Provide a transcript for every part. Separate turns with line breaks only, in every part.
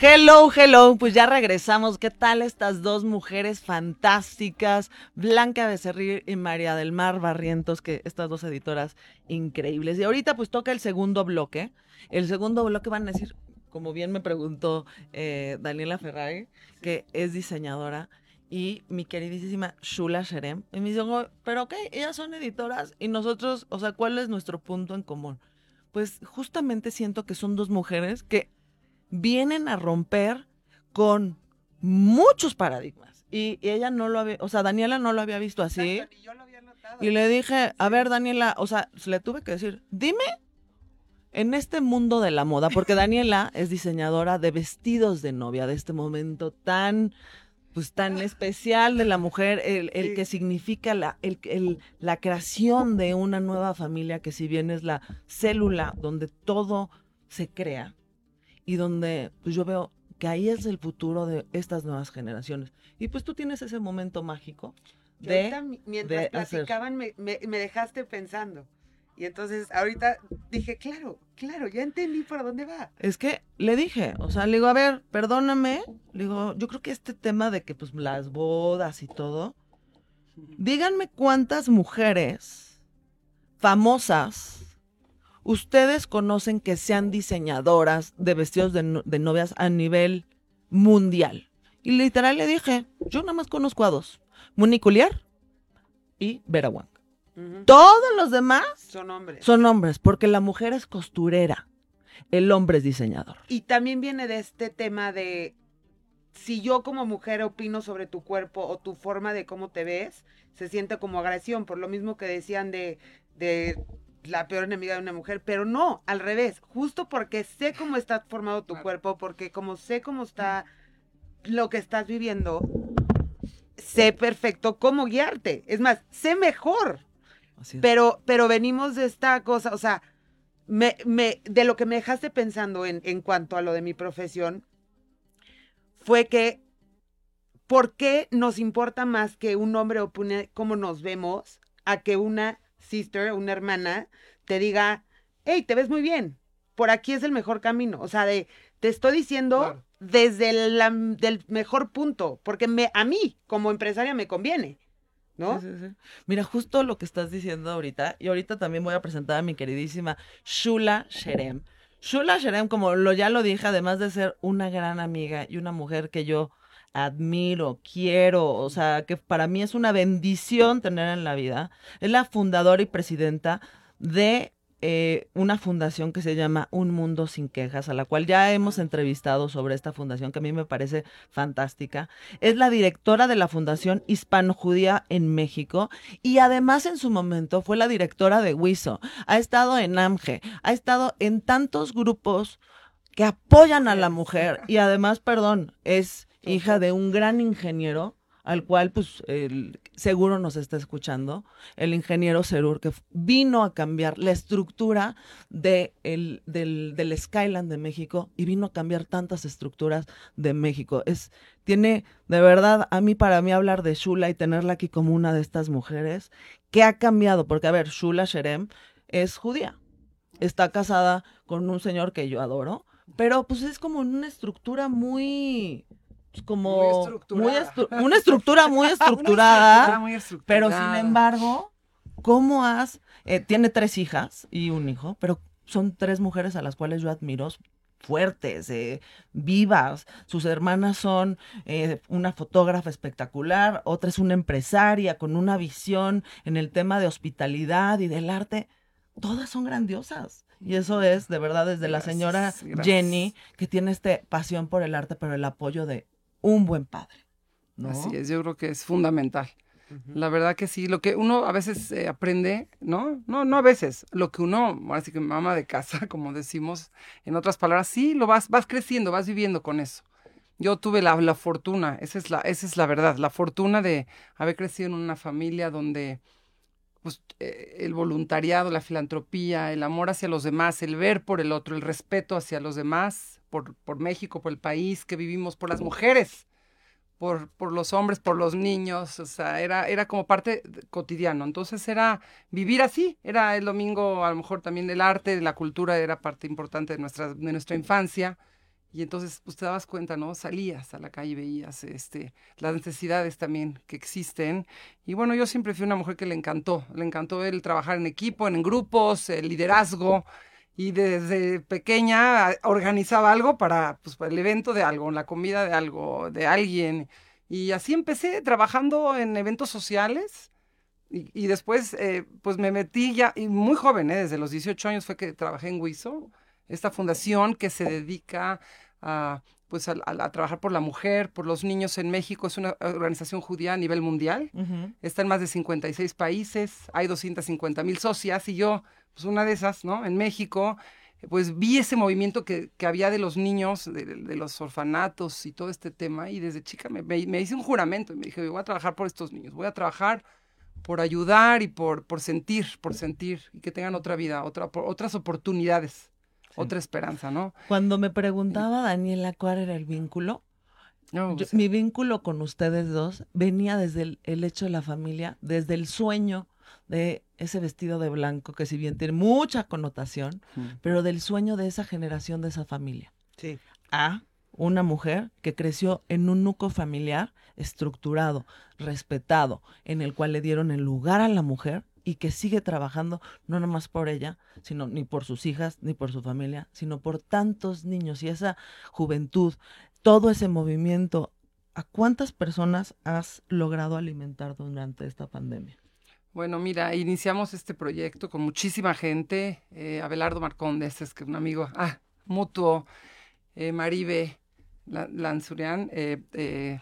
Hello, hello, pues ya regresamos. ¿Qué tal estas dos mujeres fantásticas, Blanca Becerril y María del Mar Barrientos, que estas dos editoras increíbles? Y ahorita pues toca el segundo bloque. El segundo bloque van a decir, como bien me preguntó eh, Daniela Ferrari, que es diseñadora, y mi queridísima Shula Sherem. Y me dijo, pero ok, ellas son editoras y nosotros, o sea, ¿cuál es nuestro punto en común? Pues justamente siento que son dos mujeres que vienen a romper con muchos paradigmas. Y, ella no lo había, o sea, Daniela no lo había visto así. y, le dije, a ver, Daniela, o sea, le tuve que decir, dime en este mundo de la moda, porque Daniela es diseñadora de vestidos de novia, de este momento tan, pues tan especial de la mujer, el, que significa la, el, la creación de una nueva familia, que si bien es la célula donde todo se crea, y donde pues, yo veo que ahí es el futuro de estas nuevas generaciones. Y pues tú tienes ese momento mágico de...
mientras platicaban me, me, dejaste pensando. Y entonces ahorita dije, claro, claro, ya entendí por dónde va.
Es que le dije, o sea, le digo, a ver, perdóname, le digo, yo creo que este tema de que pues las bodas y todo, díganme cuántas mujeres famosas ustedes conocen que sean diseñadoras de vestidos de, novias a nivel mundial. Y literal le dije, yo nada más conozco a dos, Monique y Vera Wang. Todos los demás
son hombres.
Son hombres, porque la mujer es costurera, el hombre es diseñador.
Y también viene de este tema de si yo como mujer opino sobre tu cuerpo o tu forma de cómo te ves, se siente como agresión, por lo mismo que decían de, de la peor enemiga de una mujer, pero no, al revés, justo porque sé cómo está formado tu cuerpo, porque como sé cómo está lo que estás viviendo, sé perfecto cómo guiarte. Es más, sé mejor. Pero, pero venimos de esta cosa, o sea, me, me, de lo que me dejaste pensando en, en cuanto a lo de mi profesión, fue que, ¿por qué nos importa más que un hombre opine cómo nos vemos a que una sister, una hermana, te diga, hey, te ves muy bien, por aquí es el mejor camino. O sea, de, te estoy diciendo desde el del mejor punto, porque me, a mí como empresaria me conviene. ¿No? Sí, sí,
Mira, justo lo que estás diciendo ahorita, y ahorita también voy a presentar a mi queridísima Shula Sherem. Shula Sherem, como lo, ya lo dije, además de ser una gran amiga y una mujer que yo admiro, quiero, o sea, que para mí es una bendición tener en la vida. Es la fundadora y presidenta de eh, una fundación que se llama Un Mundo Sin Quejas, a la cual ya hemos entrevistado sobre esta fundación que a mí me parece fantástica. Es la directora de la Fundación Hispano-Judía en México y además en su momento fue la directora de WISO. Ha estado en AMGE, ha estado en tantos grupos que apoyan a la mujer y además, perdón, es hija de un gran ingeniero, al cual pues el, seguro nos está escuchando, el ingeniero Cerur, que vino a cambiar la estructura de el, del, del Skyland de México y vino a cambiar tantas estructuras de México. Es, tiene, de verdad, a mí, para mí hablar de Shula y tenerla aquí como una de estas mujeres, que ha cambiado, porque a ver, Shula Sherem es judía, está casada con un señor que yo adoro, pero pues es como una estructura muy como muy una estructura muy estructurada, pero sin embargo, ¿cómo has? Eh, tiene tres hijas y un hijo, pero son tres mujeres a las cuales yo admiro fuertes, eh, vivas. Sus hermanas son eh, una fotógrafa espectacular, otra es una empresaria con una visión en el tema de hospitalidad y del arte. Todas son grandiosas. Y eso es, de verdad, desde la señora Jenny, que tiene este pasión por el arte, pero el apoyo de un buen padre. ¿no?
Así es, yo creo que es fundamental. La verdad que sí, lo que uno a veces eh, aprende, ¿no? No, no a veces, lo que uno, así que mamá de casa, como decimos, en otras palabras, sí, lo vas, vas creciendo, vas viviendo con eso. Yo tuve la, la fortuna, esa es la, esa es la verdad, la fortuna de haber crecido en una familia donde pues, eh, el voluntariado, la filantropía, el amor hacia los demás, el ver por el otro, el respeto hacia los demás, por, por México, por el país que vivimos, por las mujeres, por, por los hombres, por los niños, o sea, era, era como parte cotidiano. Entonces era vivir así, era el domingo, a lo mejor también el arte, la cultura era parte importante de nuestra, de nuestra infancia. Y entonces, pues te dabas cuenta, ¿no? Salías a la calle veías este, las necesidades también que existen. Y bueno, yo siempre fui una mujer que le encantó, le encantó el trabajar en equipo, en grupos, el liderazgo. Y desde pequeña organizaba algo para, pues, para el evento de algo, la comida de algo, de alguien. Y así empecé trabajando en eventos sociales. Y, y después, eh, pues me metí ya, y muy joven, ¿eh? desde los 18 años fue que trabajé en WISO esta fundación que se dedica a, pues, a, a, trabajar por la mujer, por los niños en México. Es una organización judía a nivel mundial. Uh -huh. Está en más de 56 países. Hay 250 mil socias y yo, pues una de esas, ¿no? En México, pues vi ese movimiento que, que había de los niños, de, de, los orfanatos y todo este tema. Y desde chica me, me, me hice un juramento y me dije, voy a trabajar por estos niños, voy a trabajar por ayudar y por, por sentir, por sentir y que tengan otra vida, otra, por, otras oportunidades otra esperanza, ¿no?
Cuando me preguntaba Daniela cuál era el vínculo, no, pues, yo, mi vínculo con ustedes dos venía desde el, el, hecho de la familia, desde el sueño de ese vestido de blanco, que si bien tiene mucha connotación, pero del sueño de esa generación, de esa familia.
Sí.
A una mujer que creció en un núcleo familiar estructurado, respetado, en el cual le dieron el lugar a la mujer y que sigue trabajando no nomás por ella, sino ni por sus hijas, ni por su familia, sino por tantos niños y esa juventud, todo ese movimiento. ¿A cuántas personas has logrado alimentar durante esta pandemia?
Bueno, mira, iniciamos este proyecto con muchísima gente. Eh, Abelardo Marcondes, es que un amigo, ah, mutuo, Maribe Lanzurian, eh,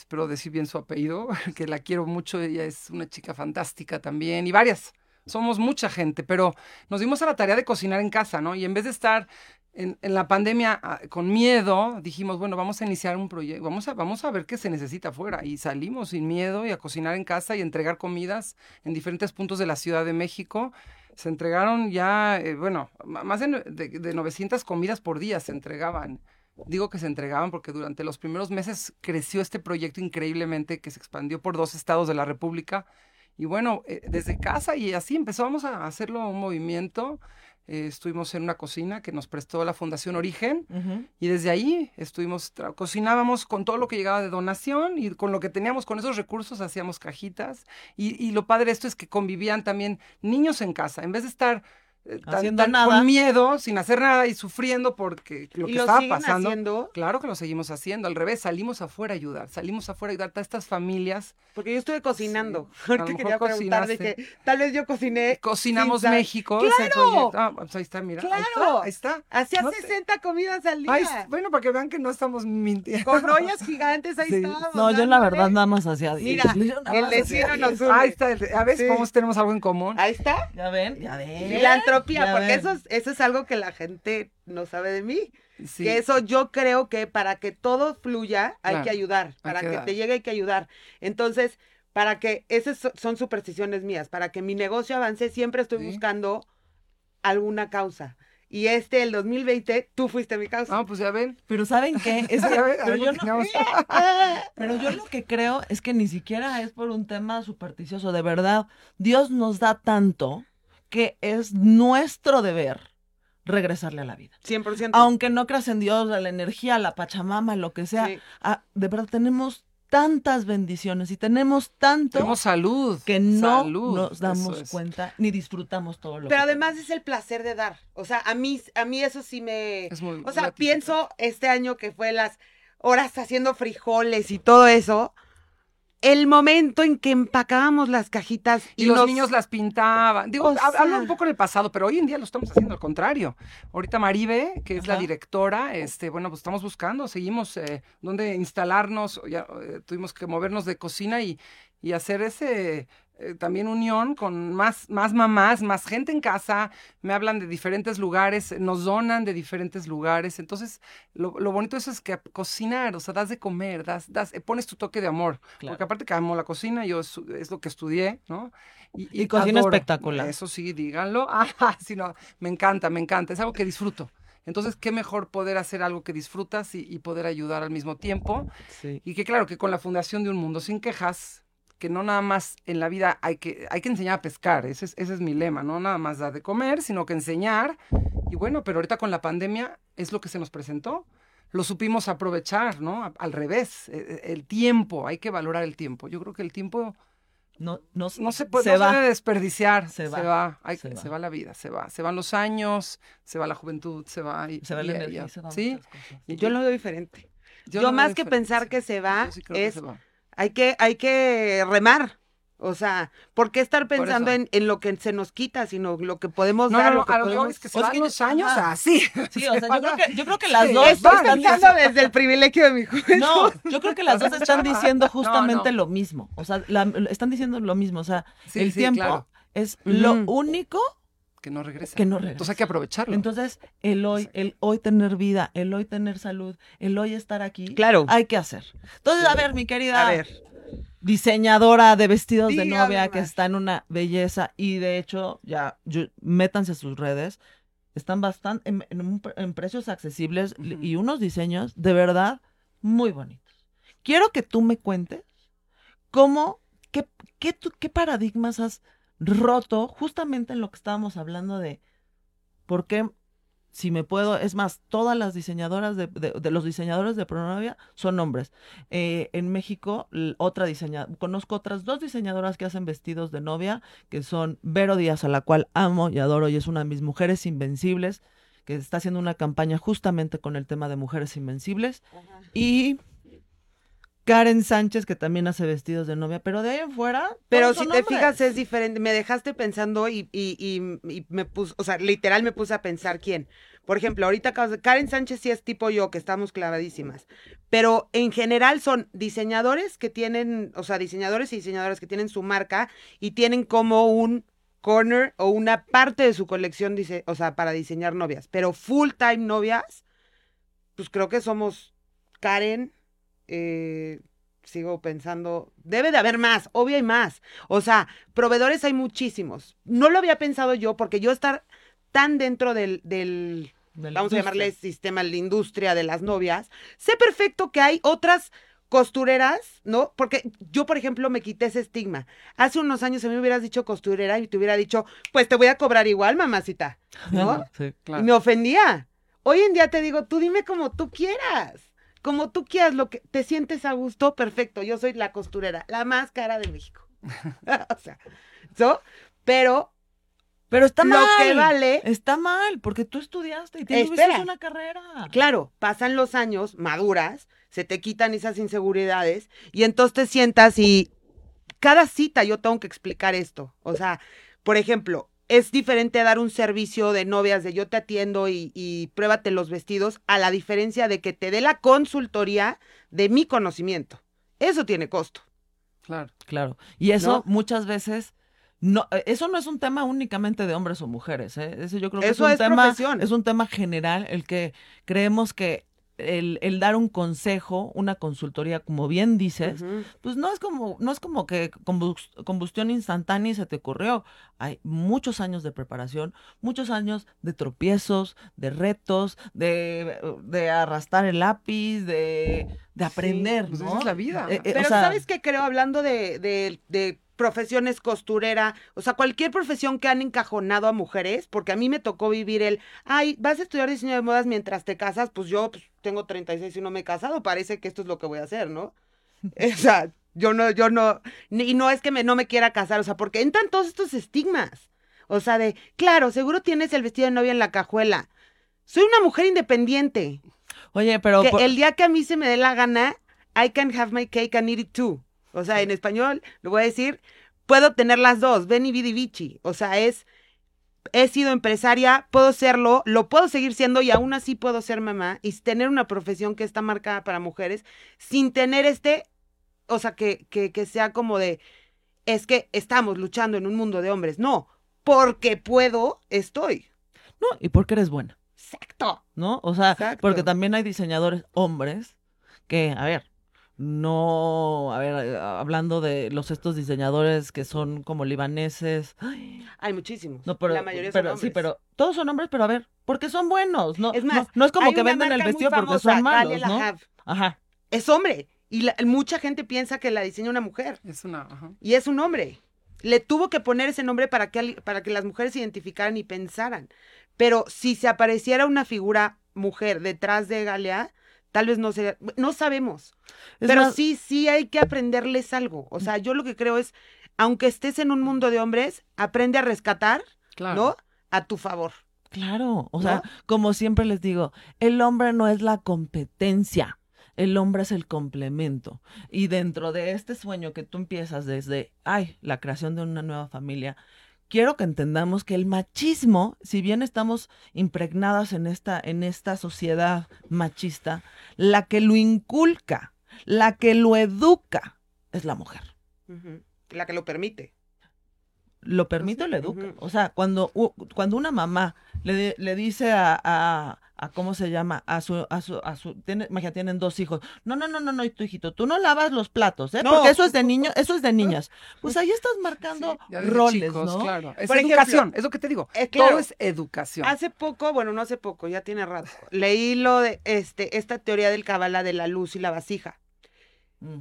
espero decir bien su apellido, que la quiero mucho, ella es una chica fantástica también, y varias. Somos mucha gente, pero nos dimos a la tarea de cocinar en casa, ¿no? Y en vez de estar en, la pandemia ah, con miedo, dijimos, bueno, vamos a iniciar un proyecto, vamos a, vamos a ver qué se necesita afuera. Y salimos sin miedo y a cocinar en casa y entregar comidas en diferentes puntos de la Ciudad de México. Se entregaron ya, eh, bueno, más de, de, de 900 comidas por día se entregaban digo que se entregaban porque durante los primeros meses creció este proyecto increíblemente que se expandió por dos estados de la República. Y bueno, eh, desde casa y así empezamos a hacerlo un movimiento. Eh, estuvimos en una cocina que nos prestó la Fundación Origen uh -huh. y desde ahí estuvimos, cocinábamos con todo lo que llegaba de donación y con lo que teníamos, con esos recursos hacíamos cajitas. Y, y lo padre de esto es que convivían también niños en casa. En vez de estar tan, tan con miedo, sin hacer nada y sufriendo porque lo que
lo
estaba pasando.
Haciendo?
Claro que lo seguimos haciendo. Al revés, salimos afuera a ayudar, salimos afuera a ayudar a estas familias.
Porque yo estuve cocinando. Sí, porque quería preguntar de que tal vez yo cociné.
Cocinamos México.
¡Claro!
Ah, pues ahí está, mira.
¡Claro!
Ahí está.
Hacía
no
60 te... comidas al día.
Ay, bueno, para que vean que no estamos mintiendo.
Con ollas gigantes ahí sí. estábamos.
No, yo la verdad nada más hacía 10.
Mira, el vecino nos une.
Ahí está. A ver, sí. cómo tenemos algo en común.
Ahí está.
Ya ven, ya ven.
Filantropía, porque eso es, eso es algo que la gente no sabe de mí.
Sí.
Que eso yo creo que para que todo fluya hay
Claro,
que ayudar. Para
que
te llegue hay que ayudar. Entonces, para que, esas so- son supersticiones mías, para que mi negocio avance, siempre estoy
Sí.
buscando alguna causa. Y este, el 2020, tú fuiste mi causa.
Ah, pues ya ven.
Pero ¿saben qué? Es que-
Ya ven,
pero,
algo
yo
que
no-
no-
pero yo lo que creo es que ni siquiera es por un tema supersticioso. De verdad, Dios nos da tanto que es nuestro deber regresarle a la vida.
100%.
Aunque no creas en Dios, a la energía, a la Pachamama, lo que sea,
Sí.
ah, de verdad tenemos tantas bendiciones y tenemos tanto
Tenemos salud.
que no
salud,
nos damos
es.
cuenta ni disfrutamos todo lo
Pero
que
además es el placer de dar. O sea, a mí, a mí eso sí me...
Es muy
O sea, pienso este año que fue las horas haciendo frijoles y todo eso. El momento en que empacábamos las cajitas
Y,
y,
los niños las pintaban. Digo,
O
hab- hablo un poco en el pasado, pero hoy en día lo estamos haciendo al contrario. Ahorita Maribe, que es la directora, este, bueno, pues estamos buscando, seguimos eh, dónde instalarnos, ya eh, tuvimos que movernos de cocina y, y hacer ese eh, también unión con más, más mamás, más gente en casa, me hablan de diferentes lugares, nos donan de diferentes lugares. Entonces, lo, lo bonito de eso es que cocinar, o sea, das de comer, das, das, eh, pones tu toque de amor.
Claro.
Porque aparte que amo la cocina, yo es, es lo que estudié, ¿no?
Y cocina
adoro.
espectacular.
Eso sí, díganlo. Ah, sí, no, me encanta, me encanta. Es algo que disfruto. Entonces, qué mejor poder hacer algo que disfrutas y, y poder ayudar al mismo tiempo.
Sí.
Y que claro, que con la Fundación de Un Mundo Sin Quejas, que no nada más en la vida hay que, hay que enseñar a pescar, ese es, ese es mi lema, no nada más dar de comer, sino que enseñar. Y bueno, pero ahorita con la pandemia es lo que se nos presentó. lo supimos aprovechar, ¿no? A- Al revés, e- e- el tiempo, hay que valorar el tiempo. Yo creo que el tiempo
No, no,
no se puede
se
no
va.
debe desperdiciar,
Se
se
va,
va, hay
se
que-
va.
se va la vida, se va, se van los años, se va la juventud, se va y,
Se va la energía,
y-
se van
sí,
Yo lo veo diferente. Yo, más que
diferente,
pensar que se va,
Yo sí creo que
es
se va.
Hay que, hay que remar. O sea, ¿por qué estar pensando en, en lo que se nos quita, sino lo que podemos
No,
dar,
no,
lo que
a lo que
podemos...
es que se
O
van
que-
los años
ajá.
así.
Sí, o sea, yo creo que, yo creo que las
Sí,
dos están
pensando desde el privilegio de mi juventud.
No, yo creo que las dos están diciendo justamente
no.
lo mismo. O sea, la- están diciendo lo mismo. O sea,
Sí,
el
sí,
tiempo
claro.
es lo
Ujú.
único
que no regresa.
que no
Entonces hay
regresa.
que aprovecharlo.
Entonces, el hoy, el hoy tener vida, el hoy tener salud, el hoy estar aquí,
Claro.
hay que hacer. Entonces, a ver, mi querida
A ver.
diseñadora de vestidos de novia que está en una belleza y de hecho, ya, yo- métanse a sus redes. Están bastante en, en un pre- en precios accesibles y unos diseños de verdad muy bonitos. Quiero que tú me cuentes cómo, qué, qué, tú- qué paradigmas has roto justamente en lo que estábamos hablando de por qué, si me puedo, es más, todas las diseñadoras de, de- de los diseñadores de pronovia son hombres. Eh, en México, otra diseñadora, conozco otras dos diseñadoras que hacen vestidos de novia, que son Vero Díaz, a la cual amo y adoro, y es una de mis mujeres invencibles, que está haciendo una campaña justamente con el tema de mujeres invencibles, y Karen Sánchez, que también hace vestidos de novia, pero de ahí en fuera.
Pero si te
hombres.
fijas es diferente. Me dejaste pensando y, y, y, y me puse, o sea, literal me puse a pensar quién. Por ejemplo, ahorita acabas de- Karen Sánchez sí es tipo yo, que estamos clavadísimas. Pero en general son diseñadores que tienen, o sea, diseñadores y diseñadoras que tienen su marca y tienen como un corner o una parte de su colección, dice, o sea, para diseñar novias. Pero full time novias, pues creo que somos Karen, eh, sigo pensando, debe de haber más, obvio hay más. O sea, proveedores hay muchísimos. No lo había pensado yo porque yo estar tan dentro del, del
De la
vamos a llamarle sistema, la industria de las novias, sé perfecto que hay otras costureras, ¿no? Porque yo, por ejemplo, me quité ese estigma. Hace unos años a mí me hubieras dicho costurera y te hubiera dicho, pues te voy a cobrar igual, mamacita, ¿no?
Sí.
Claro.
Y me ofendía. Hoy en día te digo, tú dime como tú quieras. Como tú quieras, lo que te sientes a gusto, perfecto. Yo soy la costurera, la más cara de México. o sea, ¿so? Pero
Pero está
lo
mal.
que vale,
Está mal, porque tú estudiaste y tienes una carrera.
claro, pasan los años, maduras, se te quitan esas inseguridades y entonces te sientas y cada cita yo tengo que explicar esto. O sea, por ejemplo, es diferente dar un servicio de novias de yo te atiendo y, y pruébate los vestidos a la diferencia de que te dé la consultoría de mi conocimiento. Eso tiene costo.
Claro.
Claro. Y eso
¿No?
muchas veces. No, eh, eso no es un tema únicamente de hombres o mujeres, ¿eh? Eso yo creo que
Eso
es un
es
tema,
profesión.
es un tema general, el que creemos que el, el dar un consejo, una consultoría, como bien dices, pues no es como, no es como que combus- combustión instantánea y se te ocurrió. Hay muchos años de preparación, muchos años de tropiezos, de retos, de, de arrastrar el lápiz, de, de aprender,
Pues
¿no?
esa es la vida.
Eh, eh,
Pero
o sea,
¿sabes qué creo? Hablando de, de, de profesiones costurera, o sea, cualquier profesión que han encajonado a mujeres, porque a mí me tocó vivir el, ay, vas a estudiar diseño de modas mientras te casas, pues yo pues, tengo 36 y no me he casado, parece que esto es lo que voy a hacer, ¿no? O sea, yo no, yo no, y no es que me, no me quiera casar, o sea, porque entran todos estos estigmas, o sea, de, claro, seguro tienes el vestido de novia en la cajuela. Soy una mujer independiente.
Oye, pero
que
por-
el día que a mí se me dé la gana, I can have my cake and eat it too. O sea, en español lo voy a decir, puedo tener las dos, Beni Vidi Vici. O sea, es, he sido empresaria, puedo serlo, lo puedo seguir siendo y aún así puedo ser mamá y tener una profesión que está marcada para mujeres sin tener este, o sea, que, que, que sea como de, es que estamos luchando en un mundo de hombres. No, porque puedo, estoy.
no, y porque eres buena,
Exacto.
¿no? O sea,
Exacto.
porque también hay diseñadores hombres que, a ver, no, a ver, hablando de los estos diseñadores que son como libaneses, ay,
Hay muchísimos.
no, pero,
la mayoría
pero
son
sí,
hombres.
pero todos son hombres, pero a ver, porque son buenos, no,
Es
no-
más,
no, es como que venden el vestido porque
famosa,
son malos, ¿no? Ajá.
Es hombre. Y la- mucha gente piensa que la diseña una mujer.
Es una. ajá.
Y es un hombre. Le tuvo que poner ese nombre para que, para que las mujeres se identificaran y pensaran. Pero si se apareciera una figura mujer detrás de Galia, tal vez no sea, no sabemos.
Es
pero
más,
sí, sí hay que aprenderles algo. O sea, yo lo que creo es, aunque estés en un mundo de hombres, aprende a rescatar,
Claro.
¿no? A tu favor.
Claro, o
¿No?
sea, como siempre les digo, el hombre no es la competencia, el hombre es el complemento. Y dentro de este sueño que tú empiezas desde, ay, la creación de una nueva familia, quiero que entendamos que el machismo, si bien estamos impregnadas en esta, en esta sociedad machista, la que lo inculca, la que lo educa, es la mujer.
La que lo permite.
lo permite o le educa. O sea, cuando, cuando una mamá le, le dice a, a, a ¿cómo se llama? A su, a su, a su, tiene, imagínate, tienen dos hijos. No, no, no, no, no, tu hijito, tú no lavas los platos, ¿eh?
No.
Porque eso es de niños, eso es de niñas. Pues ahí estás marcando
Sí,
roles,
chicos,
¿no?
Claro. Es
Por ejemplo,
educación, es lo que te digo.
eh, claro.
Todo es educación.
Hace poco, bueno, no hace poco, ya tiene rato, leí lo de este, esta teoría del cabala de la luz y la vasija.
Mm,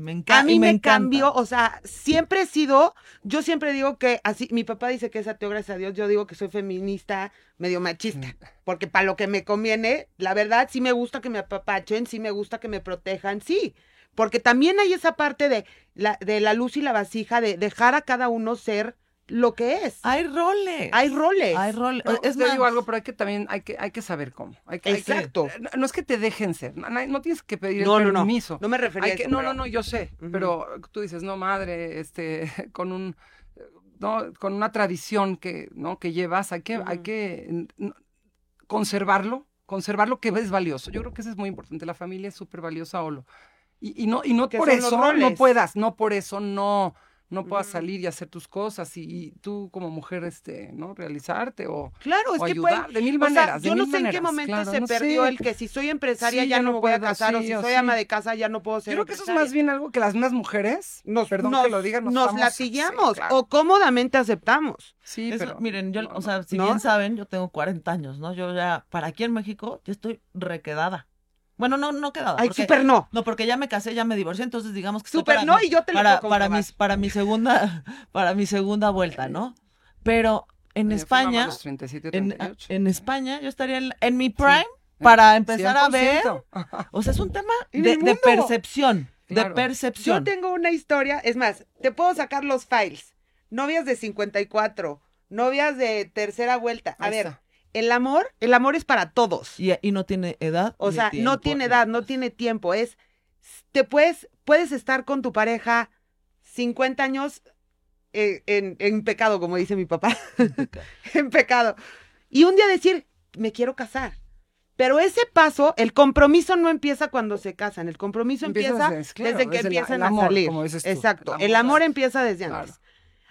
Me encanta.
A mí me, cambió, o sea, siempre he sido, yo siempre digo que así, mi papá dice que es ateo, gracias a Dios, yo digo que soy feminista, medio machista, porque para lo que me conviene, la verdad, sí me gusta que me apapachen, sí me gusta que me protejan, sí, porque también hay esa parte de la, de la luz y la vasija, de dejar a cada uno ser lo que es.
Hay roles.
Hay roles.
Hay roles.
No,
es
te
más,
digo algo, pero hay que también, hay que, hay que saber cómo. Hay que, hay que-
Exacto.
no, no es que te dejen ser, no, tienes que pedir
No,
el
no, no.
permiso.
No me refería
Hay
a
que-
eso,
no,
pero-
no, no, yo sé, pero tú dices, no, madre, este, con un, no, con una tradición que, ¿no? que llevas, hay que, hay que n- conservarlo, conservar lo que es valioso. Yo creo que eso es muy importante. La familia es súper valiosa, Olo. Y, y no, y no por eso no puedas, no por eso no, no puedas salir y hacer tus cosas y, y tú como mujer, este, ¿no? Realizarte o,
Claro, es
o
que
ayudar
pueden-
de mil
o sea,
maneras. de
yo no
mil
sé en qué momento
claro,
se
no
perdió
sé.
el que si soy empresaria
Sí,
ya
ya
no me voy a
puedo,
casar, o si soy
sí.
ama de casa ya no puedo ser
Yo creo que eso es más bien algo que las mismas mujeres,
nos,
perdón
nos,
que lo digan, nos,
nos
estamos-
latillamos
sí, claro.
o cómodamente aceptamos.
Sí,
Eso,
pero
miren, yo,
no,
o sea, si
¿no?
bien saben, yo tengo 40 años, ¿no? Yo ya, para aquí en México, yo estoy requedada. Bueno, no, no quedada.
Ay,
porque-
súper no.
No, porque ya me casé, ya me divorcié, entonces digamos que
Súper
para
no,
mi-
y yo te lo
para, para
comprobar.
mi, para mi segunda, para mi segunda vuelta, ¿no? Pero en
Yo
España,
los 37,
en,
38.
en España, yo estaría en, en mi prime para empezar a ver.
100%.
O sea, es un tema de, percepción, de
Claro.
Yo
percepción.
tengo una historia, es más, te puedo sacar los files. Novias de 54, novias de tercera vuelta. A ver. El amor, el amor es para todos.
Y, y no tiene edad.
O sea, no tiene edad, no tiene tiempo. Es, te puedes, puedes estar con tu pareja 50 años eh, en, en pecado, como dice mi papá. en pecado. Y un día decir, me quiero casar. Pero ese paso, el compromiso no empieza cuando se casan. El compromiso
Empieza
empieza
desde- claro,
desde que
desde la-
empiezan
el
a
amor,
salir.
como dices tú,
Exacto.
el
El amor. empieza desde
Claro.
antes.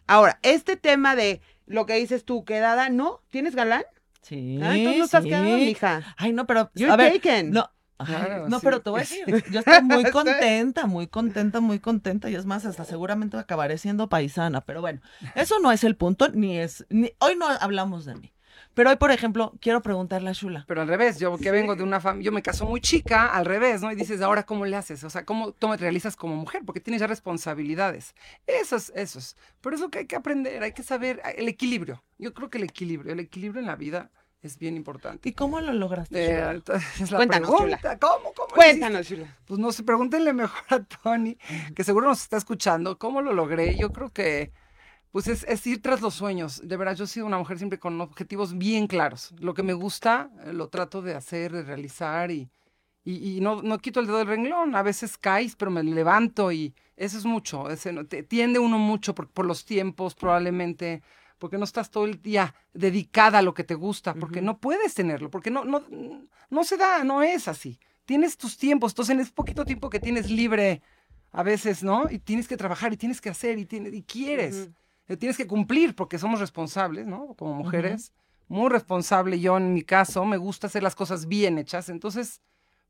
Ahora, este tema de lo que dices tú, quedada, ¿no? ¿Tienes galán?
Sí.
Ah, entonces no estás
sí.
mija.
Ay, no, pero.
You're
a ver,
taken.
No.
Claro,
no,
sí.
pero te voy a decir, yo estoy muy contenta, muy contenta, muy contenta, y es más, hasta seguramente acabaré siendo paisana, pero bueno, eso no es el punto, ni es, ni, hoy no hablamos de mí, pero hoy, por ejemplo, quiero preguntarle a Shula,
Pero al revés, yo que vengo de una familia, yo me caso muy chica, al revés, ¿no? Y dices, ahora, ¿cómo le haces? O sea, ¿cómo tú me realizas como mujer? Porque tienes ya responsabilidades. Eso es, eso es. Pero es lo que hay que aprender, hay que saber ah, el equilibrio. Yo creo que el equilibrio, el equilibrio en la vida es bien importante.
¿y cómo lo lograste? Shula?
Eh, es la
Cuéntanos,
pregunta, ¿cómo, cómo
Cuéntanos, Shula.
Pues no sé, pregúntenle mejor a Tony, que seguro nos está escuchando, ¿cómo lo logré? Yo creo que, pues es, es ir tras los sueños. De verdad, yo he sido una mujer siempre con objetivos bien claros. Lo que me gusta, eh, lo trato de hacer, de realizar y, y, y no, no quito el dedo del renglón. A veces caes, pero me levanto y eso es mucho. Ese, tiende uno mucho por, por los tiempos, probablemente, porque no estás todo el día dedicada a lo que te gusta, porque no puedes tenerlo, porque no, no, no se da, no es así tienes tus tiempos, entonces en ese poquito tiempo que tienes libre a veces, ¿no? Y tienes que trabajar y tienes que hacer y, tienes, y quieres, tienes que cumplir porque somos responsables, ¿no? Como mujeres, muy responsable. Yo en mi caso me gusta hacer las cosas bien hechas, entonces,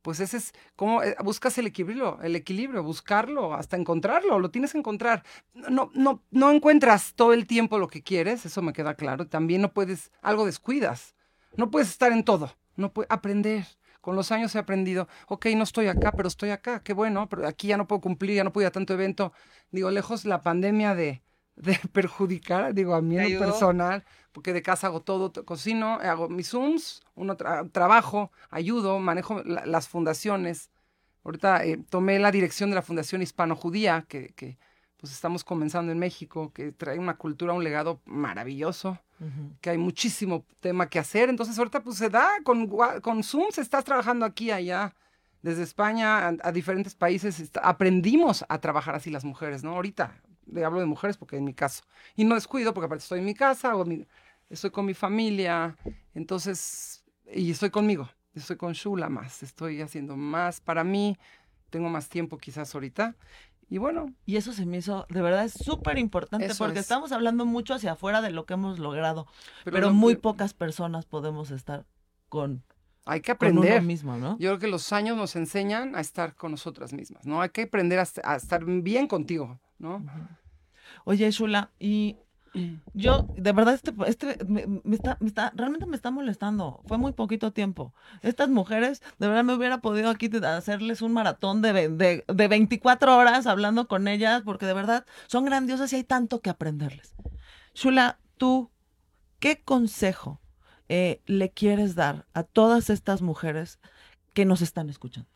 pues ese es como eh, buscas el equilibrio, el equilibrio, buscarlo hasta encontrarlo, lo tienes que encontrar. No, no, no encuentras todo el tiempo lo que quieres, eso me queda claro. También no puedes, algo descuidas, no puedes estar en todo, no puedes aprender. Con los años he aprendido, ok, no estoy acá, pero estoy acá, qué bueno, pero aquí ya no puedo cumplir, ya no puedo ir a tanto evento. Digo, lejos la pandemia de, de perjudicar, digo, a mí
¿Te
en lo personal, porque de casa hago todo, cocino, hago mis Zooms, uno tra- trabajo, ayudo, manejo la- las fundaciones. Ahorita eh, tomé la dirección de la Fundación Hispano-Judía, que, que pues estamos comenzando en México, que trae una cultura, un legado maravilloso que hay muchísimo tema que hacer. Entonces, ahorita pues se da con, con Zoom, se estás trabajando aquí, allá, desde España a, a diferentes países. está- aprendimos a trabajar así las mujeres, ¿no? Ahorita le hablo de mujeres porque en mi caso. Y no descuido porque aparte estoy en mi casa, o mi- estoy con mi familia, entonces, y estoy conmigo, estoy con Shula más, estoy haciendo más para mí, tengo más tiempo quizás ahorita. Y bueno,
Y eso se me hizo, de verdad, es súper importante porque
es.
estamos hablando mucho hacia afuera de lo que hemos logrado,
pero,
pero,
lo
muy
que-
pocas personas podemos estar con,
hay que
con uno
aprender.
mismo, ¿no?
Yo creo que los años nos enseñan a estar con nosotras mismas, ¿no? Hay que aprender a, a estar bien contigo, ¿no?
Oye, Shula, y yo, de verdad, este, este me, me está, me está, realmente me está molestando. Fue muy poquito tiempo. Estas mujeres, de verdad, me hubiera podido aquí hacerles un maratón de, de, de 24 horas hablando con ellas, porque de verdad son grandiosas y hay tanto que aprenderles. Shula, tú, ¿qué consejo eh, le quieres dar a todas estas mujeres que nos están escuchando?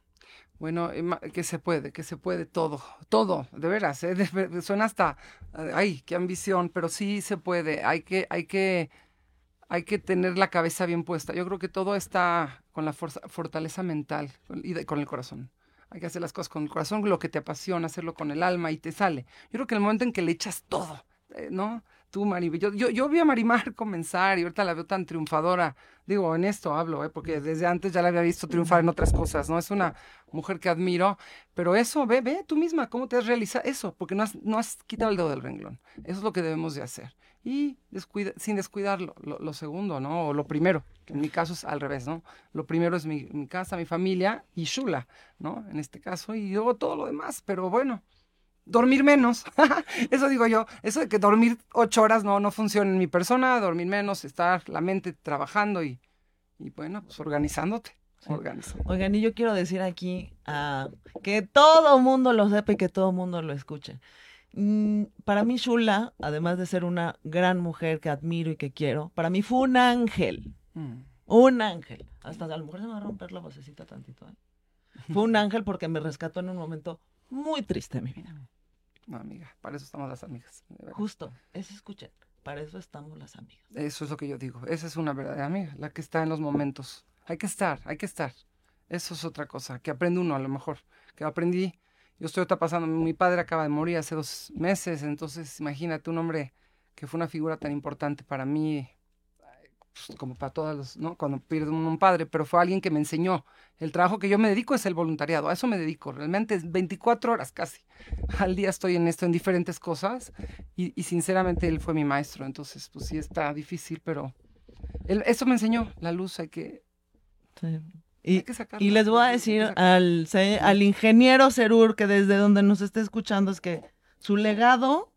Bueno, eh, que se puede, que se puede todo, todo, de veras, ¿eh? De suena hasta, eh, ay, qué ambición, pero sí se puede, hay que, hay que, hay que tener la cabeza bien puesta. Yo creo que todo está con la fortaleza mental y con el corazón. Hay que hacer las cosas con el corazón, lo que te apasiona, hacerlo con el alma y te sale. Yo creo que el momento en que le echas todo, eh, ¿no? Tú, Mari, yo, yo, yo vi a Marimar comenzar y ahorita la veo tan triunfadora. Digo, en esto hablo, ¿eh? porque desde antes ya la había visto triunfar en otras cosas, ¿no? Es una mujer que admiro, pero eso, ve, ve tú misma, cómo te has realizado eso, porque no has, no has quitado el dedo del renglón. Eso es lo que debemos de hacer. Y sin descuidar lo, segundo, ¿no? O lo primero, en mi caso es al revés, ¿no? Lo primero es mi, mi casa, mi familia y Shula, ¿no? En este caso, y luego todo lo demás, pero bueno. Dormir menos, eso digo yo, eso de que dormir ocho horas no, no funciona en mi persona, dormir menos, estar la mente trabajando y, y bueno, pues organizándote, organizándote.
Oigan, y yo quiero decir aquí ah, que todo mundo lo sepa y que todo mundo lo escuche. Mm, para mí, Shula, además de ser una gran mujer que admiro y que quiero, para mí fue un ángel.
Mm.
Un ángel. Hasta a lo mejor se me va a romper la vocecita tantito. ¿eh? Fue un ángel porque me rescató en un momento muy triste de mi vida.
No, amiga, para eso estamos las amigas.
Justo, es escuchen. Para eso estamos las amigas.
Eso es lo que yo digo. Esa es una verdadera amiga, la que está en los momentos. Hay que estar, hay que estar. Eso es otra cosa, que aprende uno a lo mejor. Que aprendí, yo estoy ahorita pasando, mi padre acaba de morir hace dos meses, entonces imagínate un hombre que fue una figura tan importante para mí, pues, como para todos los, ¿no? Cuando pierde uno un padre, pero fue alguien que me enseñó. El trabajo que yo me dedico es el voluntariado, a eso me dedico. Realmente es 24 horas casi al día estoy en esto, en diferentes cosas. Y, y sinceramente él fue mi maestro, entonces pues sí está difícil, pero él, eso me enseñó, la luz hay que,
Sí. Y, y les voy a decir al, al ingeniero Cerur que desde donde nos esté escuchando es que su legado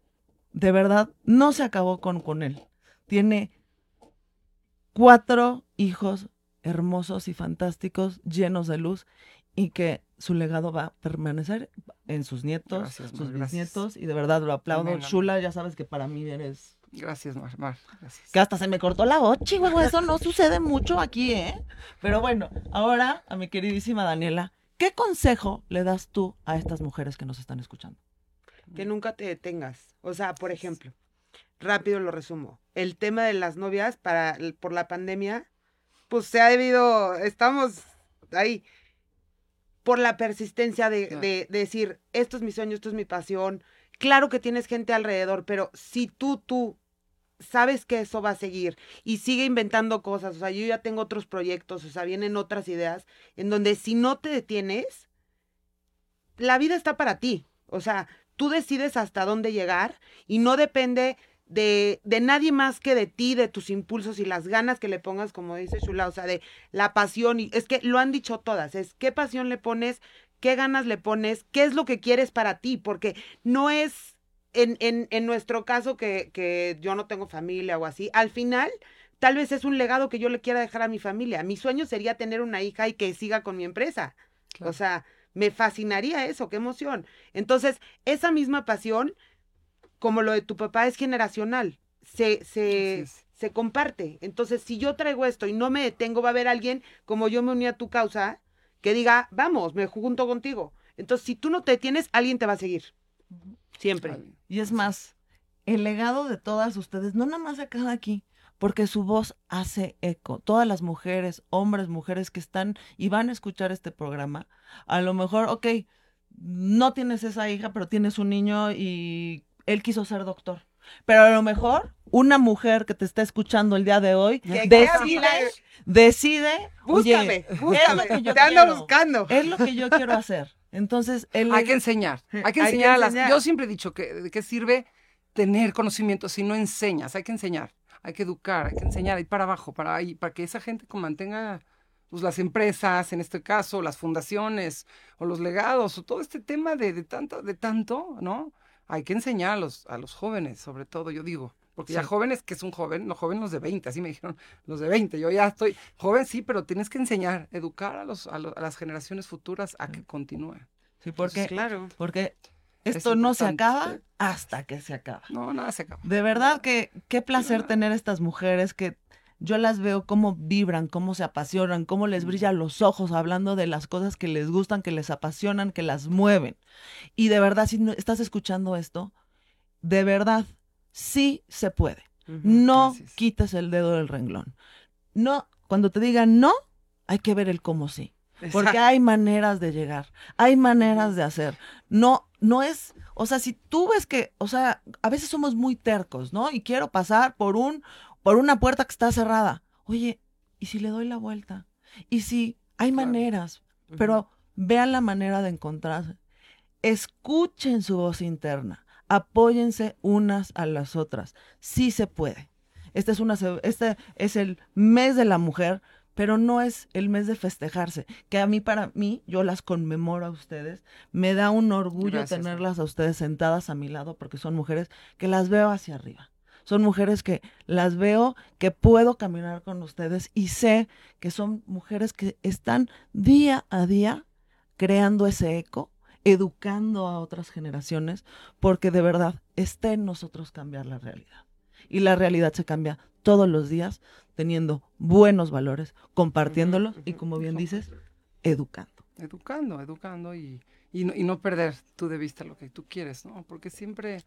de verdad no se acabó con, con él. Tiene cuatro hijos hermosos y fantásticos, llenos de luz, y que su legado va a permanecer en sus nietos,
Gracias, Mar,
sus
gracias.
bisnietos, y de verdad lo aplaudo.
Amén.
Shula, ya sabes que para mí eres...
Gracias, Mar, Mar, gracias.
Que hasta se me cortó la voz, chihuahua, eso no sucede mucho aquí, ¿eh? Pero bueno, ahora a mi queridísima Daniela, ¿qué consejo le das tú a estas mujeres que nos están escuchando?
que nunca te detengas. O sea, por ejemplo, rápido lo resumo. El tema de las novias para por la pandemia, pues se ha debido, estamos ahí por la persistencia de,
Claro.
de- de decir, esto es mi sueño, esto es mi pasión. Claro que tienes gente alrededor, pero si tú, tú sabes que eso va a seguir y sigue inventando cosas, o sea, yo ya tengo otros proyectos, o sea, vienen otras ideas, en donde si no te detienes, la vida está para ti. O sea, tú decides hasta dónde llegar y no depende de, de nadie más que de ti, de tus impulsos y las ganas que le pongas, como dice Shula, o sea, de la pasión. Y es que lo han dicho todas, es qué pasión le pones, qué ganas le pones, qué es lo que quieres para ti, porque no es en, en, en nuestro caso que, que yo no tengo familia o así, al final tal vez es un legado que yo le quiera dejar a mi familia. Mi sueño sería tener una hija y que siga con mi empresa.
Claro.
O sea, me fascinaría eso, qué emoción. Entonces, esa misma pasión, como lo de tu papá, es generacional. Se, se,
es.
se comparte. Entonces, si yo traigo esto y no me detengo, va a haber alguien, como yo me uní a tu causa, que diga, vamos, me junto contigo. Entonces, si tú no te detienes, alguien te va a seguir. Siempre.
Y es más, el legado de todas ustedes, no nada más se acaba aquí, porque su voz hace eco. Todas las mujeres, hombres, mujeres que están y van a escuchar este programa, a lo mejor, ok, no tienes esa hija, pero tienes un niño y él quiso ser doctor. Pero a lo mejor una mujer que te está escuchando el día de hoy decide, decide,
Búscame,
oye,
búscame.
es lo que yo
Te ando
quiero.
buscando.
es lo que yo quiero hacer. Entonces, él
Hay que enseñar, hay que
Hay
enseñar a las...
enseñar.
Yo siempre he dicho que de qué sirve tener conocimiento si no enseñas, hay que enseñar, hay que educar, hay que enseñar, ir para abajo, para ahí, para que esa gente como mantenga pues, las empresas, en este caso, las fundaciones, o los legados, o todo este tema de, de tanto, de tanto, ¿no? Hay que enseñar a los, a los jóvenes, sobre todo, yo digo. Porque ya jóvenes que es un joven, los jóvenes los de 20, así me dijeron, los de 20, yo ya estoy joven, sí, pero tienes que enseñar, educar a, los, a, lo- a las generaciones futuras a que continúen.
Sí, porque,
Claro.
porque
Es
esto no se acaba hasta que se acaba.
No, nada se acaba.
De verdad que qué placer tener estas mujeres que yo las veo cómo vibran, cómo se apasionan, cómo les brillan los ojos hablando de las cosas que les gustan, que les apasionan, que las mueven. Y de verdad, si no estás escuchando esto, de verdad, sí se puede. No
Gracias.
quites el dedo del renglón. No, cuando te digan no, hay que ver el cómo sí. Porque hay maneras de llegar, hay maneras de hacer. No, no es, o sea, si tú ves que, o sea, a veces somos muy tercos, ¿no? Y quiero pasar por un, por una puerta que está cerrada. Oye, ¿y si le doy la vuelta? ¿Y si hay
Claro.
maneras? Pero vean la manera de encontrarse. Escuchen su voz interna. Apóyense unas a las otras. Sí se puede. Este es, una, este es el mes de la mujer, pero no es el mes de festejarse. Que a mí, para mí, yo las conmemoro a ustedes. Me da un orgullo
Gracias.
tenerlas a ustedes sentadas a mi lado porque son mujeres que las veo hacia arriba. Son mujeres que las veo, que puedo caminar con ustedes y sé que son mujeres que están día a día creando ese eco, educando a otras generaciones, porque de verdad está en nosotros cambiar la realidad. Y la realidad se cambia todos los días teniendo buenos valores, compartiéndolos y, como bien dices, educando.
Educando, educando y, y, no, y no perder tú de vista lo que tú quieres, ¿no? Porque siempre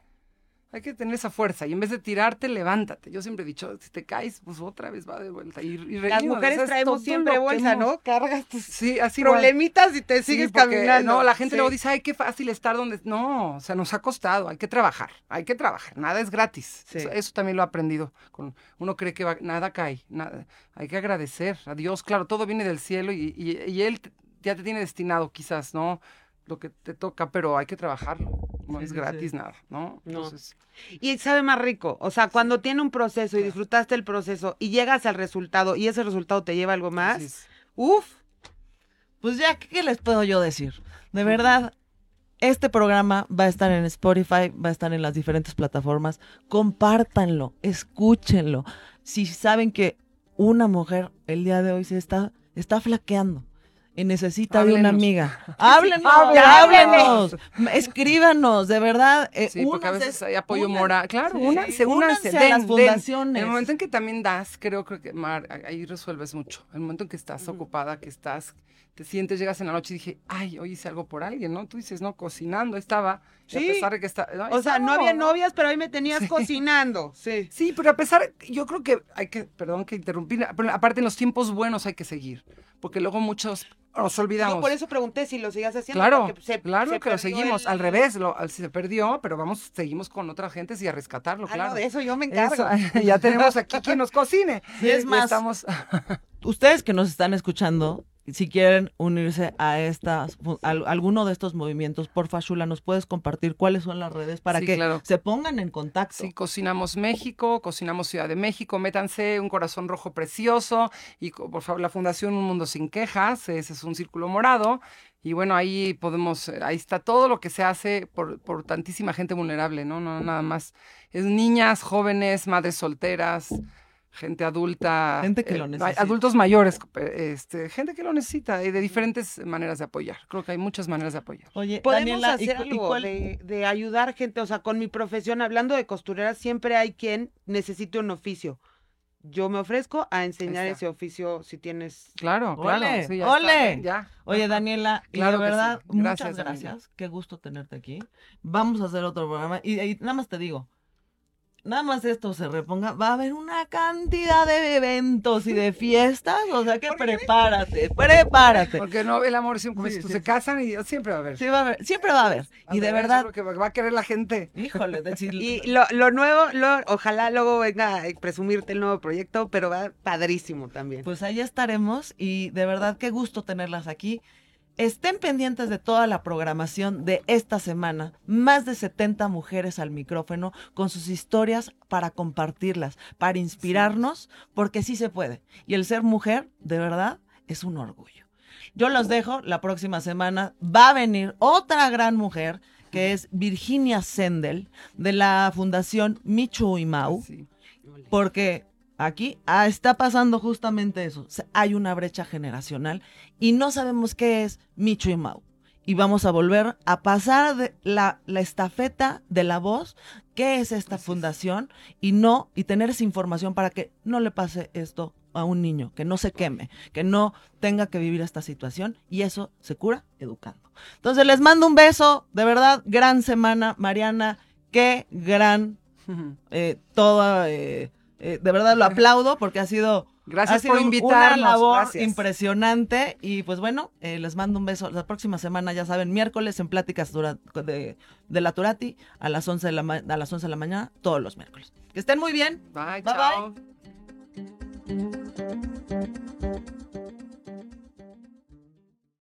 hay que tener esa fuerza y en vez de tirarte, levántate. Yo siempre he dicho, si te caes, pues otra vez va de vuelta. Y, y
Las mujeres traemos siempre bolsa,
hemos-
¿no? Cargas tus
Sí, así igual.
problemitas y te
Sí,
sigues
porque,
caminando.
No, la gente
Sí.
luego dice, ay, qué fácil estar donde... No, o sea, nos ha costado, hay que trabajar, hay que trabajar, nada es gratis. Eso, eso también lo he aprendido. Con, uno cree que va- nada cae, nada, hay que agradecer a Dios. Claro, todo viene del cielo y, y- y Él ya te tiene destinado quizás, ¿no? Lo que te toca, pero hay que trabajarlo. No
Sí,
es gratis
sí.
nada, ¿no?
No.
Entonces,
Y sabe más rico. O sea, cuando tiene un proceso y disfrutaste el proceso y llegas al resultado y ese resultado te lleva a algo más,
es.
uf,
Pues ya, ¿qué, qué les puedo yo decir? De verdad, este programa va a estar en Spotify, va a estar en las diferentes plataformas. Compártanlo, escúchenlo. Si saben que una mujer el día de hoy se está, está flaqueando y necesita de una
Háblenos.
amiga, háblenos,
háblenos.
háblenos, escríbanos, de verdad. eh,
Sí, porque a
únanse-
veces hay apoyo
una-
moral. Claro,
sí,
únanse, únanse,
únanse a
den,
las
den.
fundaciones.
En el momento en que también das, creo, creo que, Mar, ahí resuelves mucho. El momento en que estás ocupada, que estás, te sientes, llegas en la noche y dije, ay, hoy hice algo por alguien, ¿no? Tú dices, no, cocinando, ahí estaba.
Sí.
A pesar de que está. ahí
o sea, no había novias, pero hoy me tenías cocinando. Sí.
Sí, pero a pesar, yo creo que hay que, perdón que interrumpir, pero aparte en los tiempos buenos hay que seguir, porque luego muchos nos olvidamos.
Yo por eso pregunté si lo sigas haciendo.
Claro,
se-
claro
se
que lo seguimos,
el-
al revés, lo, se perdió, pero vamos, seguimos con otras gentes y a rescatarlo,
Ah,
claro.
no, de eso yo me encargo.
Eso, ya tenemos aquí quien nos cocine.
Sí, es más.
Estamos...
ustedes que nos están escuchando, si quieren unirse a estas, al- alguno de estos movimientos, porfa, Shula, ¿nos puedes compartir cuáles son las redes para
Sí,
que
claro.
se pongan en contacto?
Sí, cocinamos México, cocinamos Ciudad de México, métanse un corazón rojo precioso y por favor la Fundación Un Mundo Sin Quejas, ese es un círculo morado y bueno, ahí podemos, eh, ahí está todo lo que se hace por, por tantísima gente vulnerable, ¿no? No, nada más. Es niñas, jóvenes, madres solteras, gente adulta.
Gente que lo
hay
necesita.
Adultos mayores, eh, este, gente que lo necesita y de diferentes maneras de apoyar. Creo que hay muchas maneras de apoyar.
Oye,
Podemos
Daniela, ¿y
hacer
y
algo
cuál-
de, de ayudar gente, o sea, con mi profesión, hablando de costurera, siempre hay quien necesite un oficio. yo me ofrezco a enseñar
está.
ese oficio si tienes...
Claro, claro.
¡Ole!
sí, ya está,
¡Ole!
¿eh? ya.
Oye. Daniela, y
Claro
de
que sí.
verdad,
Gracias,
muchas
amiga.
gracias. Qué gusto tenerte aquí. Vamos a hacer otro programa. Y, y nada más te digo, nada más esto se reponga, va a haber una cantidad de eventos y de fiestas. O sea que prepárate, prepárate.
Porque no, el amor siempre,
Sí,
tú,
sí,
se casan y siempre va a haber.
Sí, va a haber, siempre va a haber. Y de verdad,
creo que va a querer la gente.
híjole, decir,
Y lo, lo nuevo, lo- ojalá luego venga a presumirte el nuevo proyecto, pero va padrísimo también.
Pues ahí estaremos y de verdad qué gusto tenerlas aquí. Estén pendientes de toda la programación de esta semana. Más de 70 mujeres al micrófono con sus historias para compartirlas, para inspirarnos, porque sí se puede. Y el ser mujer, de verdad, es un orgullo. Yo los dejo, la próxima semana va a venir otra gran mujer que es Virginia Sendel de la Fundación Michu y Mau porque aquí ah, está pasando justamente eso. O sea, hay una brecha generacional y no sabemos qué es Micho y Mau. Y vamos a volver a pasar de la, la estafeta de la voz, qué es esta fundación, y no, y tener esa información para que no le pase esto a un niño, que no se queme, que no tenga que vivir esta situación, y eso se cura educando. Entonces les mando un beso, de verdad, gran semana, Mariana, qué gran eh, toda, eh, eh, de verdad lo aplaudo porque ha sido,
Gracias
ha sido
por invitarnos.
una labor
gracias.
impresionante y pues bueno, eh, les mando un beso. La próxima semana, ya saben, miércoles en Pláticas de, de la Turati a las, 11 de la a las 11 de la mañana, todos los miércoles. Que estén muy bien.
Bye,
Bye,
chao.